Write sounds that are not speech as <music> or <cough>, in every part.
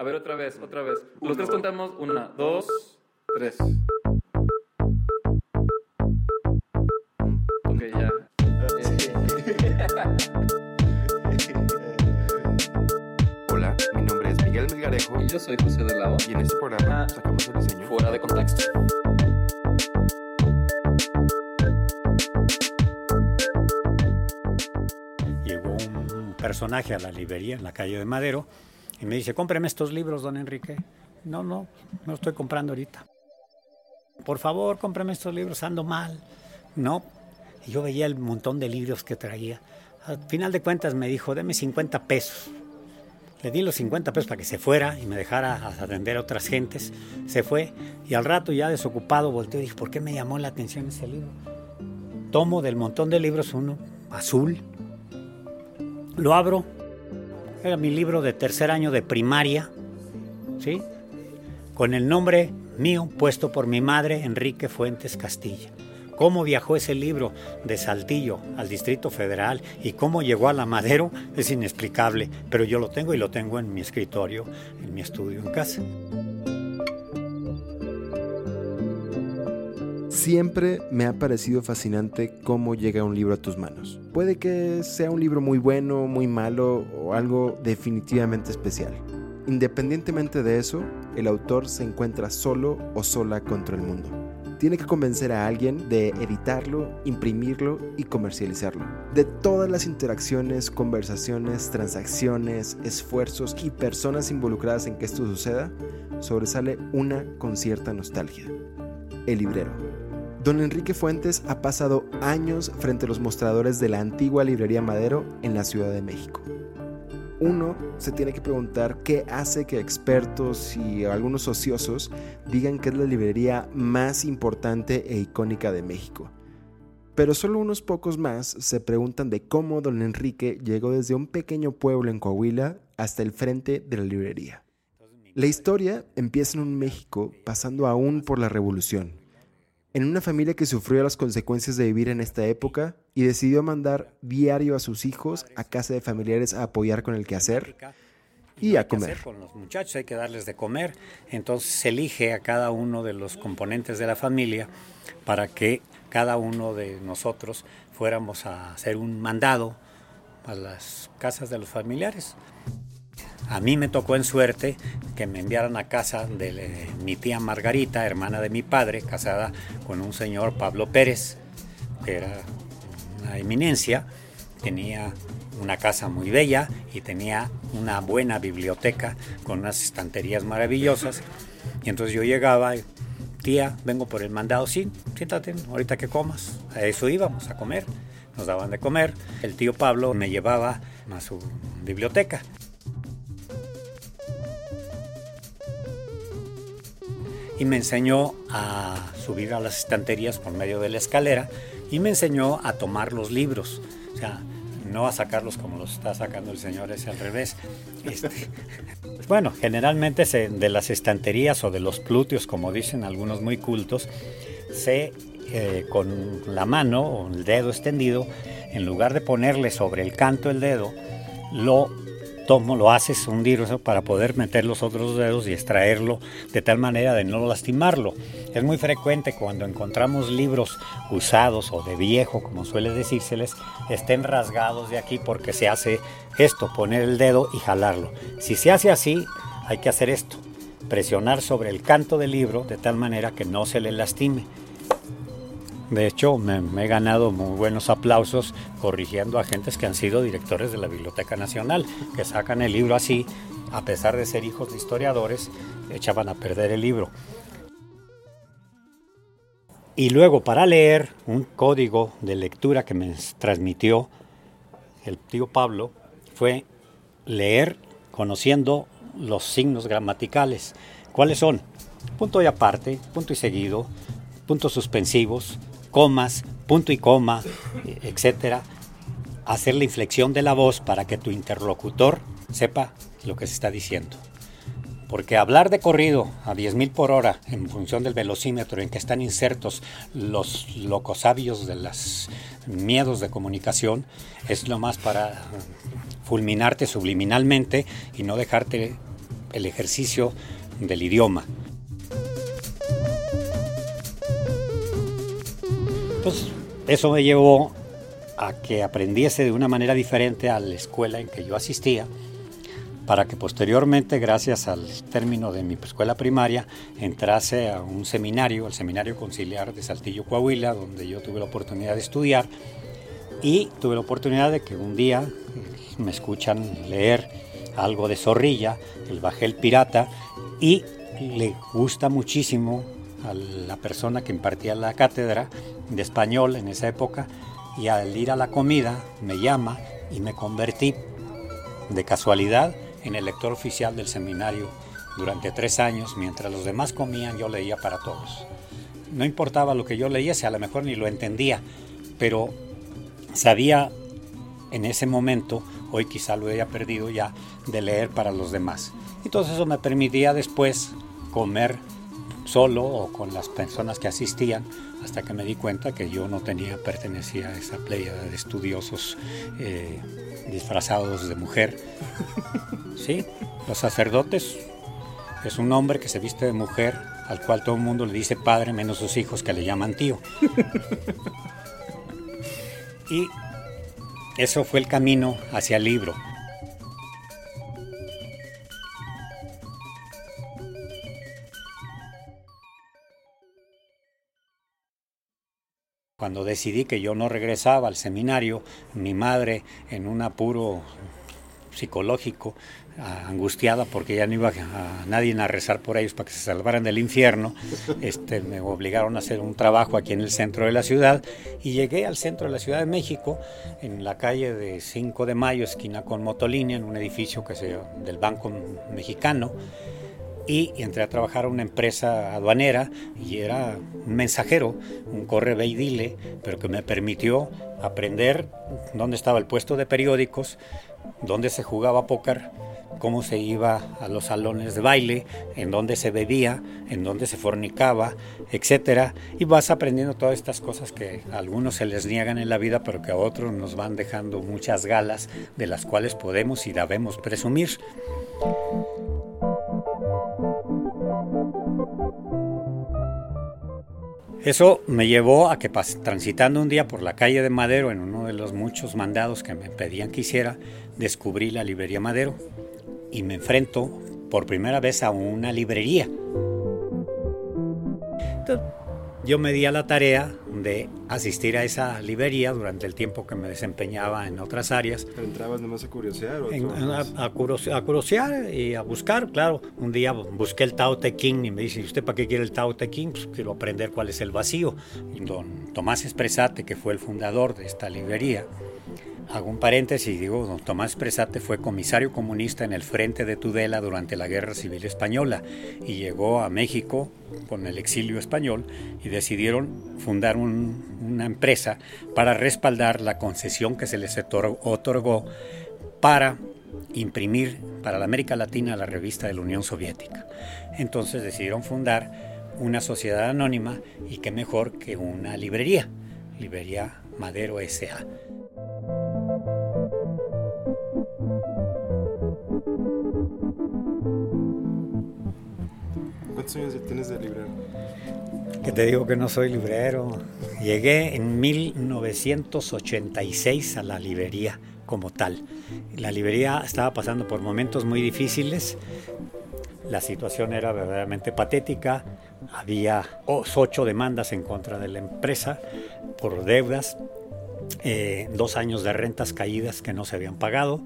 A ver, otra vez, otra vez. Los tres contamos. Una, dos, tres. Ok, ya. <laughs> Hola, mi nombre es Miguel Melgarejo Y yo soy José de Lavo. y en este programa Ah. sacamos el diseño. Fuera de contexto. Llegó un personaje a la librería en la calle de Madero y me dice, cómpreme estos libros, don Enrique. No, no, no estoy comprando ahorita. Por favor, cómpreme estos libros, ando mal. No. Y yo veía el montón de libros que traía. Al final de cuentas me dijo, deme 50 pesos. Le di los 50 pesos para que se fuera y me dejara atender a otras gentes. Se fue y al rato ya desocupado volteó y dije, ¿por qué me llamó la atención ese libro? Tomo del montón de libros uno azul, lo abro. Era mi libro de tercer año de primaria, ¿sí? Con el nombre mío puesto por mi madre, Enrique Fuentes Castilla. Cómo viajó ese libro de Saltillo al Distrito Federal y cómo llegó a la Madero es inexplicable, pero yo lo tengo y lo tengo en mi escritorio, en mi estudio en casa. Siempre me ha parecido fascinante cómo llega un libro a tus manos. Puede que sea un libro muy bueno, muy malo o algo definitivamente especial. Independientemente de eso, el autor se encuentra solo o sola contra el mundo. Tiene que convencer a alguien de editarlo, imprimirlo y comercializarlo. De todas las interacciones, conversaciones, transacciones, esfuerzos y personas involucradas en que esto suceda, sobresale una con cierta nostalgia. El librero. Don Enrique Fuentes ha pasado años frente a los mostradores de la antigua librería Madero en la Ciudad de México. Uno se tiene que preguntar qué hace que expertos y algunos ociosos digan que es la librería más importante e icónica de México. Pero solo unos pocos más se preguntan de cómo don Enrique llegó desde un pequeño pueblo en Coahuila hasta el frente de la librería. La historia empieza en un México pasando aún por la revolución, en una familia que sufrió las consecuencias de vivir en esta época y decidió mandar diario a sus hijos a casa de familiares a apoyar con el quehacer y a comer. Con los muchachos hay que darles de comer. Entonces se elige a cada uno de los componentes de la familia para que cada uno de nosotros fuéramos a hacer un mandado a las casas de los familiares. A mí me tocó en suerte que me enviaran a casa de mi tía Margarita, hermana de mi padre, casada con un señor Pablo Pérez, que era una eminencia, tenía una casa muy bella y tenía una buena biblioteca con unas estanterías maravillosas. Y entonces yo llegaba, y, tía, vengo por el mandado, sí, siéntate, ahorita que comas. A eso íbamos, a comer. Nos daban de comer. El tío Pablo me llevaba a su biblioteca. Y me enseñó a subir a las estanterías por medio de la escalera y me enseñó a tomar los libros, o sea, no a sacarlos como los está sacando el señor, es al revés. Este, <laughs> bueno, generalmente se- de las estanterías o de los plúteos, como dicen algunos muy cultos, se eh, con la mano o el dedo extendido, en lugar de ponerle sobre el canto el dedo, lo tomo, lo haces hundir eso para poder meter los otros dedos y extraerlo de tal manera de no lastimarlo. Es muy frecuente cuando encontramos libros usados o de viejo, como suele decírseles, estén rasgados de aquí porque se hace esto, poner el dedo y jalarlo. Si se hace así, hay que hacer esto, presionar sobre el canto del libro de tal manera que no se le lastime. De hecho, me, he ganado muy buenos aplausos corrigiendo a gentes que han sido directores de la Biblioteca Nacional, que sacan el libro así, a pesar de ser hijos de historiadores, echaban a perder el libro. Y luego para leer un código de lectura que me transmitió el tío Pablo fue leer conociendo los signos gramaticales. ¿Cuáles son? Punto y aparte, punto y seguido, puntos suspensivos, comas, punto y coma, etcétera. Hacer la inflexión de la voz para que tu interlocutor sepa lo que se está diciendo. Porque hablar de corrido a 10.000 por hora en función del velocímetro en que están insertos los locosabios de los miedos de comunicación es lo más para fulminarte subliminalmente y no dejarte el ejercicio del idioma. Entonces, eso me llevó a que aprendiese de una manera diferente a la escuela en que yo asistía, para que posteriormente, gracias al término de mi escuela primaria, entrase a un seminario, el Seminario Conciliar de Saltillo, Coahuila, donde yo tuve la oportunidad de estudiar. Y tuve la oportunidad de que un día eh, me escuchan leer algo de Zorrilla, el Bajel Pirata, y le gusta muchísimo a la persona que impartía la cátedra de español en esa época y al ir a la comida me llama y me convertí de casualidad en el lector oficial del seminario durante tres años. Mientras los demás comían yo leía para todos. No importaba lo que yo leía, si a lo mejor ni lo entendía, pero sabía en ese momento, hoy quizá lo haya perdido ya, de leer para los demás. Entonces eso me permitía después comer solo o con las personas que asistían hasta que me di cuenta que yo no tenía, pertenecía a esa playa de estudiosos eh, disfrazados de mujer. <laughs> Sí, los sacerdotes es un hombre que se viste de mujer al cual todo el mundo le dice padre menos sus hijos que le llaman tío. <laughs> Y eso fue el camino hacia el libro. Cuando decidí que yo no regresaba al seminario, mi madre, en un apuro psicológico, angustiada porque ya no iba a, nadie a rezar por ellos para que se salvaran del infierno, <laughs> este, me obligaron a hacer un trabajo aquí en el centro de la ciudad. Y llegué al centro de la Ciudad de México, en la calle de 5 de Mayo, esquina con Motolínea, en un edificio que se, del Banco Mexicano y entré a trabajar a una empresa aduanera y era un mensajero, un corre y dile, pero que me permitió aprender dónde estaba el puesto de periódicos, dónde se jugaba póker, cómo se iba a los salones de baile, en dónde se bebía, en dónde se fornicaba, etcétera, y vas aprendiendo todas estas cosas que a algunos se les niegan en la vida, pero que a otros nos van dejando muchas galas de las cuales podemos y debemos presumir. Eso me llevó a que transitando un día por la calle de Madero, en uno de los muchos mandados que me pedían que hiciera, descubrí la librería Madero y me enfrento por primera vez a una librería yo me di a la tarea de asistir a esa librería durante el tiempo que me desempeñaba en otras áreas. ¿Pero entrabas nomás a curiosear? a, a, y a buscar, claro. Un día busqué el Tao Te Ching y me dice, ¿usted para qué quiere el Tao Te Ching? Pues quiero aprender cuál es el vacío. Don Tomás Espresate, que fue el fundador de esta librería, Hago un paréntesis y digo, don Tomás Presate fue comisario comunista en el frente de Tudela durante la Guerra Civil Española y llegó a México con el exilio español y decidieron fundar una empresa para respaldar la concesión que se les otorgó para imprimir para la América Latina la revista de la Unión Soviética. Entonces decidieron fundar una sociedad anónima y qué mejor que una librería, Librería Madero S.A. ¿Cuántos años tienes de librero? Que te digo que no soy librero. Llegué en 1986 a la librería como tal. La librería estaba pasando por momentos muy difíciles. La situación era verdaderamente patética. Había ocho demandas en contra de la empresa por deudas, eh, dos años de rentas caídas que no se habían pagado.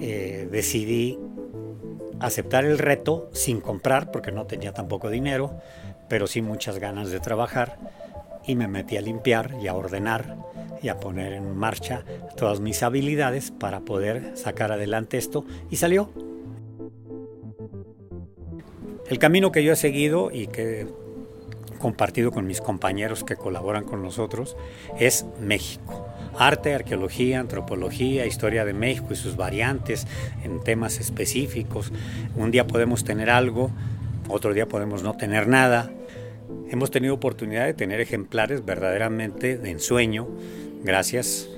Eh, decidí aceptar el reto sin comprar porque no tenía tampoco dinero, pero sí muchas ganas de trabajar y me metí a limpiar y a ordenar y a poner en marcha todas mis habilidades para poder sacar adelante esto y salió. El camino que yo he seguido y que he compartido con mis compañeros que colaboran con nosotros es México arte, arqueología, antropología, historia de México y sus variantes en temas específicos. Un día podemos tener algo, otro día podemos no tener nada. Hemos tenido oportunidad de tener ejemplares verdaderamente de ensueño, gracias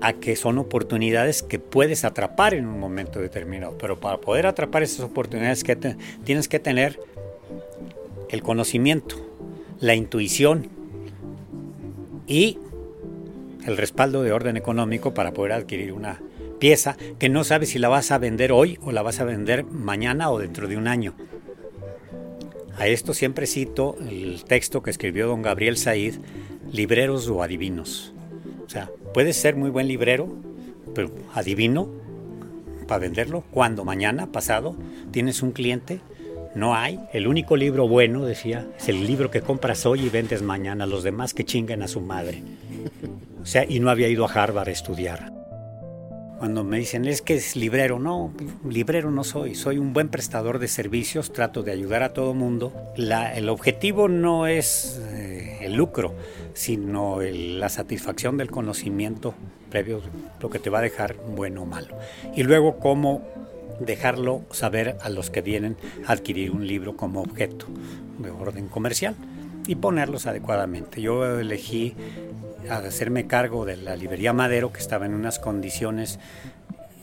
a que son oportunidades que puedes atrapar en un momento determinado. Pero para poder atrapar esas oportunidades que tienes que tener el conocimiento, la intuición y el respaldo de orden económico para poder adquirir una pieza que no sabes si la vas a vender hoy o la vas a vender mañana o dentro de un año. A esto siempre cito el texto que escribió don Gabriel Said, Libreros o Adivinos. O sea, puedes ser muy buen librero, pero adivino para venderlo. Cuando mañana, pasado, tienes un cliente, no hay. El único libro bueno, decía, es el libro que compras hoy y vendes mañana. Los demás que chinguen a su madre. O sea, y no había ido a Harvard a estudiar. Cuando me dicen, es que es librero, no, librero no soy, soy un buen prestador de servicios, trato de ayudar a todo mundo. el objetivo no es eh, el lucro, sino la satisfacción del conocimiento previo, lo que te va a dejar bueno o malo. Y luego cómo dejarlo saber a los que vienen a adquirir un libro como objeto de orden comercial y ponerlos adecuadamente. Yo elegí hacerme cargo de la librería Madero, que estaba en unas condiciones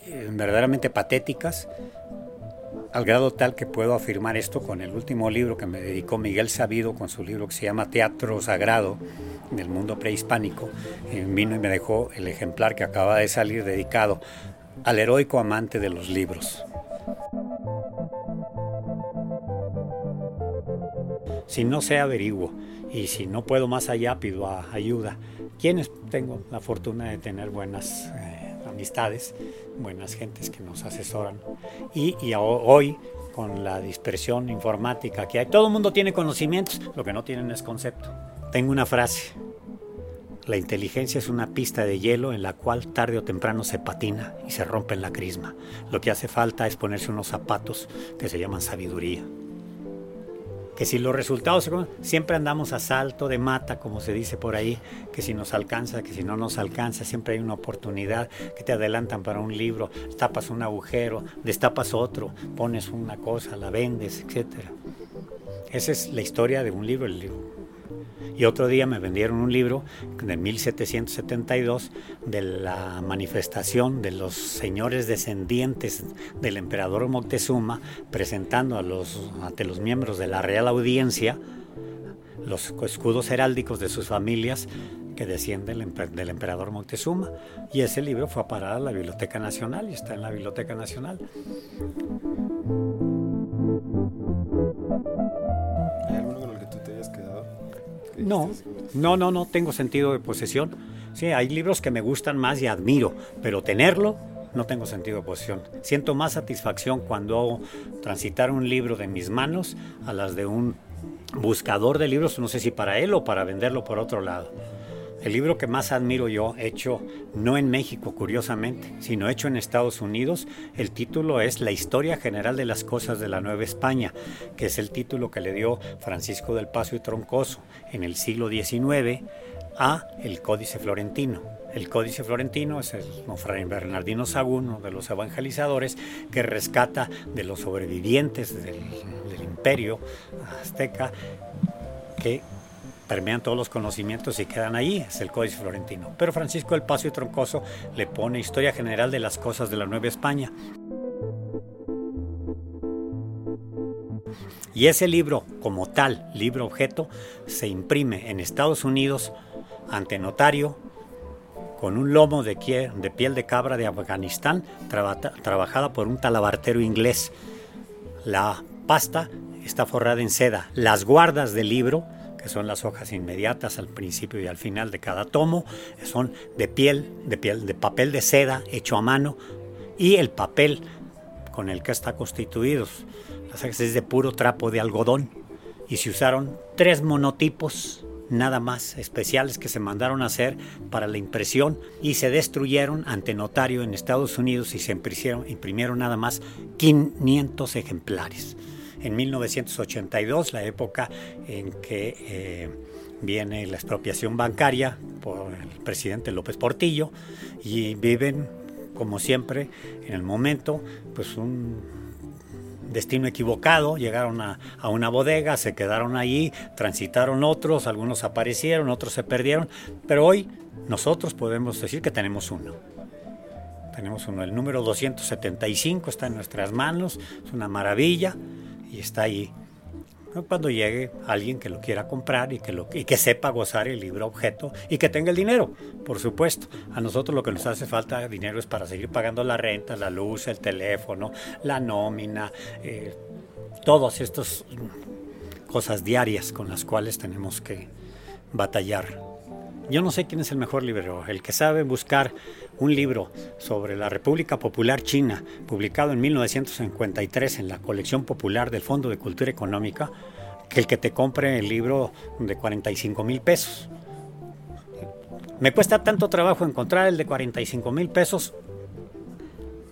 eh, verdaderamente patéticas, al grado tal que puedo afirmar esto con el último libro que me dedicó Miguel Sabido, con su libro que se llama Teatro Sagrado del mundo prehispánico. Eh, vino y me dejó el ejemplar que acaba de salir dedicado al heroico amante de los libros. Si no sé, averiguo. Y si no puedo más allá, pido ayuda quienes tengo la fortuna de tener buenas eh, amistades, buenas gentes que nos asesoran. Y, y, hoy, con la dispersión informática que hay, todo el mundo tiene conocimientos, lo que no tienen es concepto. Tengo una frase. La inteligencia es una pista de hielo en la cual tarde o temprano se patina y se rompe en la crisma. Lo que hace falta es ponerse unos zapatos que se llaman sabiduría que si los resultados siempre andamos a salto de mata, como se dice por ahí, que si nos alcanza, que si no nos alcanza, siempre hay una oportunidad que te adelantan para un libro, tapas un agujero, destapas otro, pones una cosa, la vendes, etcétera. Esa es la historia de un libro, el libro y otro día me vendieron un libro de 1772 de la manifestación de los señores descendientes del emperador Moctezuma presentando ante los miembros de la Real Audiencia los escudos heráldicos de sus familias que descienden del emperador Moctezuma. Y ese libro fue a parar a la Biblioteca Nacional y está en la Biblioteca Nacional. No, no, no, no tengo sentido de posesión. Sí, hay libros que me gustan más y admiro, pero tenerlo no tengo sentido de posesión. Siento más satisfacción cuando hago transitar un libro de mis manos a las de un buscador de libros, no sé si para él o para venderlo por otro lado. El libro que más admiro yo, hecho no en México, curiosamente, sino hecho en Estados Unidos, el título es La historia general de las cosas de la Nueva España, que es el título que le dio Francisco del Paso y Troncoso en el siglo XIX a el Códice Florentino. El Códice Florentino es el Fray Bernardino Sagún, uno de los evangelizadores, que rescata de los sobrevivientes del, del imperio azteca que permean todos los conocimientos y quedan ahí, es el Códice Florentino. Pero Francisco del Paso y Troncoso le pone Historia General de las Cosas de la Nueva España. Y ese libro, como tal, libro objeto, se imprime en Estados Unidos ante notario con un lomo de, piel de cabra de Afganistán trabajada por un talabartero inglés. La pasta está forrada en seda. Las guardas del libro son las hojas inmediatas al principio y al final de cada tomo, son de piel, de piel, de papel de seda hecho a mano y el papel con el que está constituido. Las hojas es de puro trapo de algodón y se usaron tres monotipos nada más especiales que se mandaron a hacer para la impresión y se destruyeron ante notario en Estados Unidos y se imprimieron, imprimieron nada más 500 ejemplares en 1982, la época en que eh, viene la expropiación bancaria por el presidente López Portillo y viven, como siempre, en el momento, pues un destino equivocado, llegaron a, a, una bodega, se quedaron ahí, transitaron otros, algunos aparecieron, otros se perdieron, pero hoy nosotros podemos decir que tenemos uno. Tenemos uno, el número 275 está en nuestras manos, es una maravilla y está ahí. Cuando llegue alguien que lo quiera comprar y que, lo, y que sepa gozar el libro objeto y que tenga el dinero, por supuesto. A nosotros lo que nos hace falta dinero es para seguir pagando la renta, la luz, el teléfono, la nómina, eh, todas estas cosas diarias con las cuales tenemos que batallar. Yo no sé quién es el mejor librero, el que sabe buscar un libro sobre la República Popular China, publicado en 1953 en la colección popular del Fondo de Cultura Económica, que el que te compre el libro de 45 mil pesos. Me cuesta tanto trabajo encontrar el de 45 mil pesos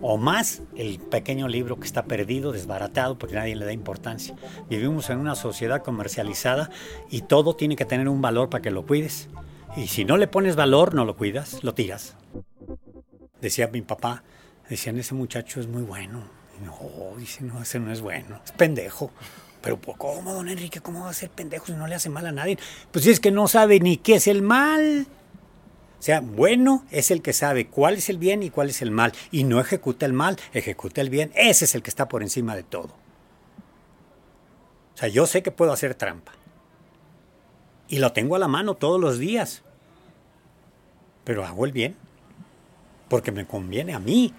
o más el pequeño libro que está perdido, desbaratado, porque nadie le da importancia. Vivimos en una sociedad comercializada y todo tiene que tener un valor para que lo cuides. Y si no le pones valor, no lo cuidas, lo tiras. Decía mi papá, decían, ese muchacho es muy bueno. no, dice, no, ese no es bueno, es pendejo. Pero ¿cómo, don Enrique? ¿Cómo va a ser pendejo si no le hace mal a nadie? Pues si es que no sabe ni qué es el mal. O sea, bueno es el que sabe cuál es el bien y cuál es el mal. Y no ejecuta el mal, ejecuta el bien. Ese es el que está por encima de todo. O sea, yo sé que puedo hacer trampa. Y lo tengo a la mano todos los días pero hago el bien, porque me conviene a mí.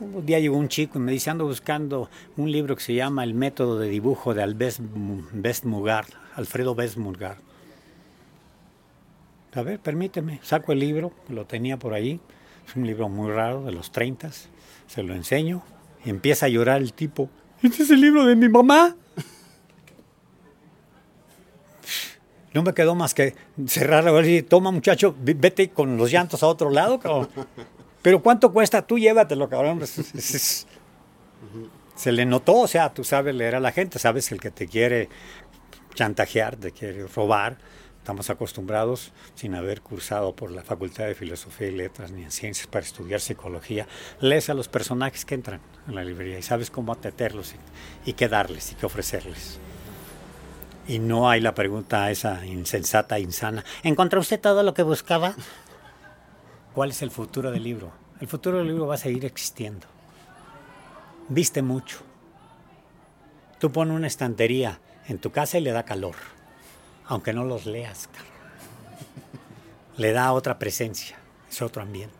Un día llegó un chico y me dice, ando buscando un libro que se llama El método de dibujo de Albert Mugar, Alfredo Mugar. A ver, permíteme, saco el libro, lo tenía por ahí, es un libro muy raro, de los 30, se lo enseño, y empieza a llorar el tipo, este es el libro de mi mamá. No me quedó más que cerrar la y toma muchacho, vete con los llantos a otro lado, cabrón. Pero ¿cuánto cuesta? Tú llévatelo, cabrón. Se le notó, o sea, tú sabes leer a la gente, sabes el que te quiere chantajear, te quiere robar. Estamos acostumbrados, sin haber cursado por la Facultad de Filosofía y Letras ni en Ciencias para estudiar psicología, lees a los personajes que entran en la librería y sabes cómo ateterlos y qué darles y qué ofrecerles. Y no hay la pregunta esa insensata, insana. ¿Encontró usted todo lo que buscaba? ¿Cuál es el futuro del libro? El futuro del libro va a seguir existiendo. Viste mucho. Tú pones una estantería en tu casa y le da calor, aunque no los leas. Le da otra presencia, es otro ambiente.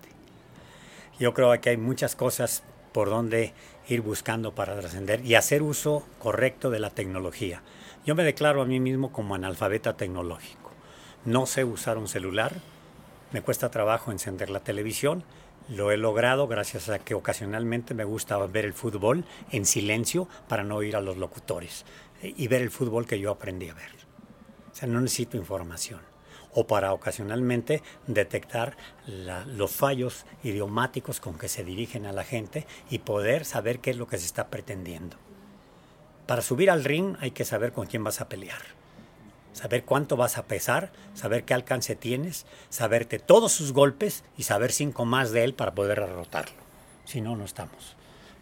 Yo creo que hay muchas cosas por donde ir buscando para trascender y hacer uso correcto de la tecnología. Yo me declaro a mí mismo como analfabeta tecnológico. No sé usar un celular, me cuesta trabajo encender la televisión, lo he logrado gracias a que ocasionalmente me gusta ver el fútbol en silencio para no oír a los locutores y ver el fútbol que yo aprendí a ver. O sea, no necesito información. O para ocasionalmente detectar los fallos idiomáticos con que se dirigen a la gente y poder saber qué es lo que se está pretendiendo. Para subir al ring hay que saber con quién vas a pelear. Saber cuánto vas a pesar, saber qué alcance tienes, saberte todos sus golpes y saber cinco más de él para poder derrotarlo. Si no, no estamos.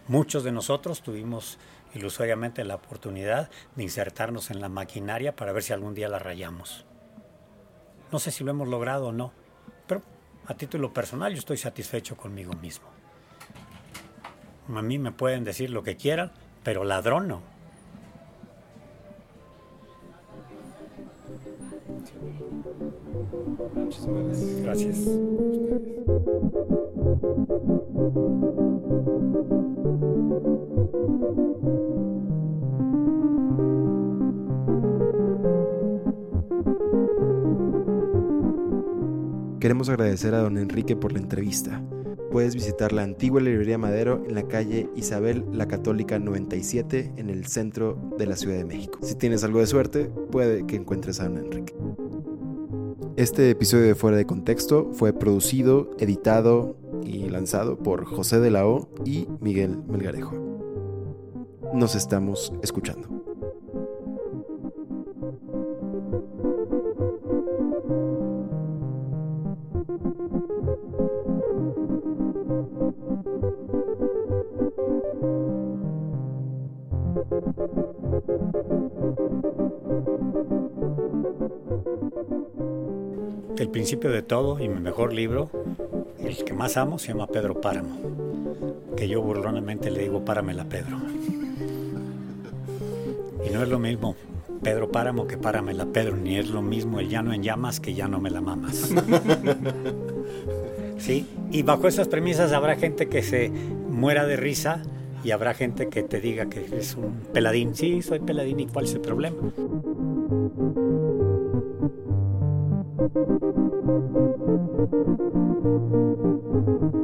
Muchos de nosotros tuvimos ilusoriamente la oportunidad de insertarnos en la maquinaria para ver si algún día la rayamos. No sé si lo hemos logrado o no, pero a título personal yo estoy satisfecho conmigo mismo. A mí me pueden decir lo que quieran, pero ladrón no. Gracias. Queremos agradecer a don Enrique por la entrevista. Puedes visitar la antigua librería Madero en la calle Isabel la Católica 97 en el centro de la Ciudad de México. Si tienes algo de suerte, puede que encuentres a don Enrique. Este episodio de Fuera de Contexto fue producido, editado y lanzado por José de la O y Miguel Melgarejo. Nos estamos escuchando. Principio de todo y mi mejor libro, el que más amo, se llama Pedro Páramo, que yo burlonamente le digo Páramela Pedro. Y no es lo mismo Pedro Páramo que Páramela Pedro, ni es lo mismo el llano en llamas que ya no me la mamas. <laughs> sí, y bajo esas premisas habrá gente que se muera de risa y habrá gente que te diga que es un peladín. Sí, soy peladín y cuál es el problema. Thank you.